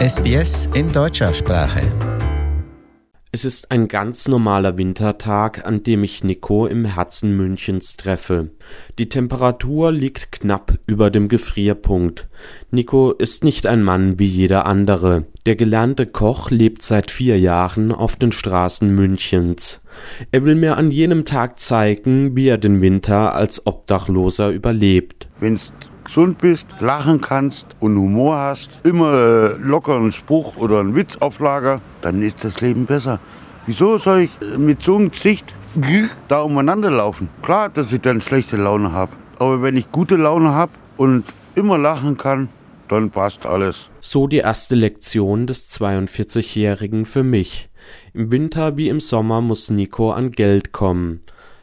SBS in deutscher Sprache. Es ist ein ganz normaler Wintertag, an dem ich Nico im Herzen Münchens treffe. Die Temperatur liegt knapp über dem Gefrierpunkt. Nico ist nicht ein Mann wie jeder andere. Der gelernte Koch lebt seit vier Jahren auf den Straßen Münchens. Er will mir an jenem Tag zeigen, wie er den Winter als Obdachloser überlebt. Wenn's gesund bist, lachen kannst und Humor hast, immer äh, locker einen Spruch oder einen Witz auf Lager, dann ist das Leben besser. Wieso soll ich äh, mit so einem Gesicht da umeinander laufen? Klar, dass ich dann schlechte Laune habe. Aber wenn ich gute Laune habe und immer lachen kann, dann passt alles. So die erste Lektion des 42-Jährigen für mich. Im Winter wie im Sommer muss Nico an Geld kommen.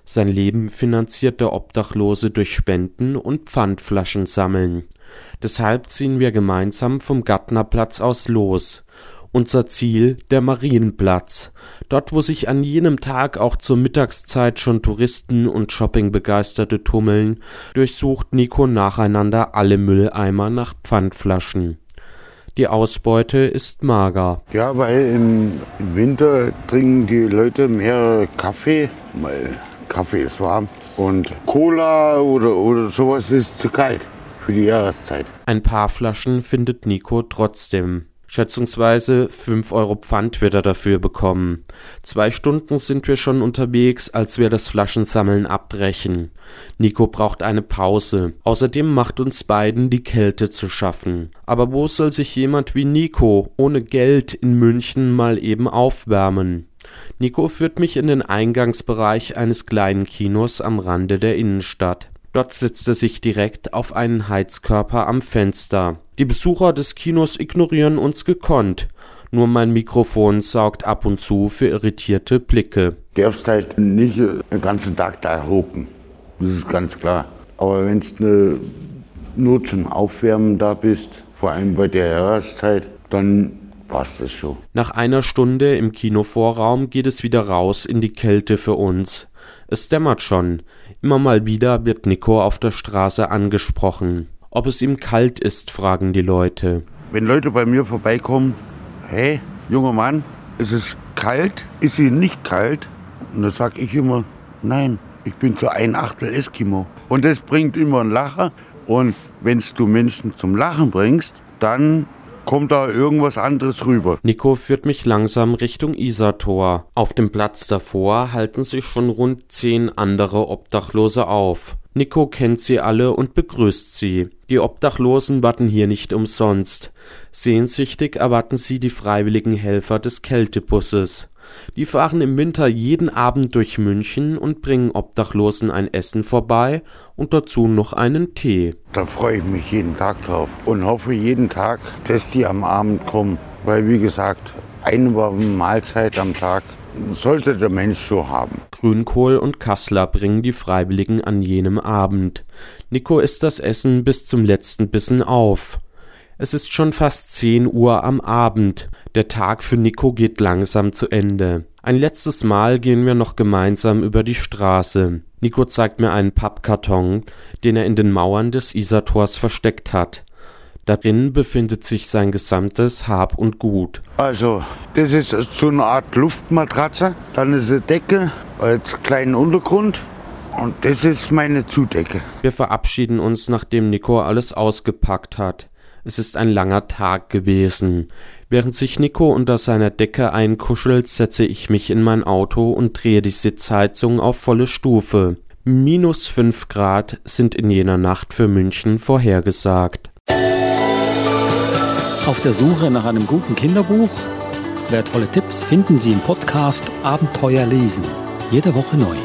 Sein Leben finanziert der Obdachlose durch Spenden und Pfandflaschen sammeln. Deshalb ziehen wir gemeinsam vom Gärtnerplatz aus los. Unser Ziel der Marienplatz. Dort, wo sich an jenem Tag auch zur Mittagszeit schon Touristen und Shoppingbegeisterte tummeln, durchsucht Nico nacheinander alle Mülleimer nach Pfandflaschen. Die Ausbeute ist mager. Ja, weil im, Winter trinken die Leute mehr Kaffee, weil Kaffee ist warm. Und Cola oder, oder sowas ist zu kalt für die Jahreszeit. Ein paar Flaschen findet Nico trotzdem. Schätzungsweise 5 Euro Pfand wird er dafür bekommen. Zwei Stunden sind wir schon unterwegs, als wir das Flaschensammeln abbrechen. Nico braucht eine Pause. Außerdem macht uns beiden die Kälte zu schaffen. Aber wo soll sich jemand wie Nico ohne Geld in München mal eben aufwärmen? Nico führt mich in den Eingangsbereich eines kleinen Kinos am Rande der Innenstadt. Dort setzt er sich direkt auf einen Heizkörper am Fenster. Die Besucher des Kinos ignorieren uns gekonnt. Nur mein Mikrofon sorgt ab und zu für irritierte Blicke. Du darfst halt nicht den ganzen Tag da hocken. Das ist ganz klar. Aber wenn du nur zum Aufwärmen da bist, vor allem bei der Jahreszeit, dann passt es schon. Nach einer Stunde im Kinovorraum geht es wieder raus in die Kälte für uns. Es dämmert schon. Immer mal wieder wird Nico auf der Straße angesprochen. Ob es ihm kalt ist, fragen die Leute. Wenn Leute bei mir vorbeikommen, hey, junger Mann, ist es kalt? Ist sie nicht kalt? Und dann sage ich immer, nein, ich bin zu ein Achtel Eskimo. Und das bringt immer einen Lacher. Und wenn du Menschen zum Lachen bringst, dann kommt da irgendwas anderes rüber. Nico führt mich langsam Richtung Isartor. Auf dem Platz davor halten sich schon rund zehn andere Obdachlose auf. Nico kennt sie alle und begrüßt sie. Die Obdachlosen warten hier nicht umsonst. Sehnsüchtig erwarten sie die freiwilligen Helfer des Kältebusses. Die fahren im Winter jeden Abend durch München und bringen Obdachlosen ein Essen vorbei und dazu noch einen Tee. Da freue ich mich jeden Tag drauf und hoffe jeden Tag, dass die am Abend kommen. Weil, wie gesagt, eine Mahlzeit am Tag sollte der Mensch schon haben. Grünkohl und Kassler bringen die Freiwilligen an jenem Abend. Nico isst das Essen bis zum letzten Bissen auf. Es ist schon fast zehn Uhr am Abend. Der Tag für Nico geht langsam zu Ende. Ein letztes Mal gehen wir noch gemeinsam über die Straße. Nico zeigt mir einen Pappkarton, den er in den Mauern des Isartors versteckt hat. Darin befindet sich sein gesamtes Hab und Gut. Also, das ist so eine Art Luftmatratze. Dann ist eine Decke als kleinen Untergrund. Und das ist meine Zudecke. Wir verabschieden uns, nachdem Nico alles ausgepackt hat. Es ist ein langer Tag gewesen. Während sich Nico unter seiner Decke einkuschelt, setze ich mich in mein Auto und drehe die Sitzheizung auf volle Stufe. Minus fünf Grad sind in jener Nacht für München vorhergesagt. Auf der Suche nach einem guten Kinderbuch? Wertvolle Tipps finden Sie im Podcast Abenteuer lesen. Jede Woche neu.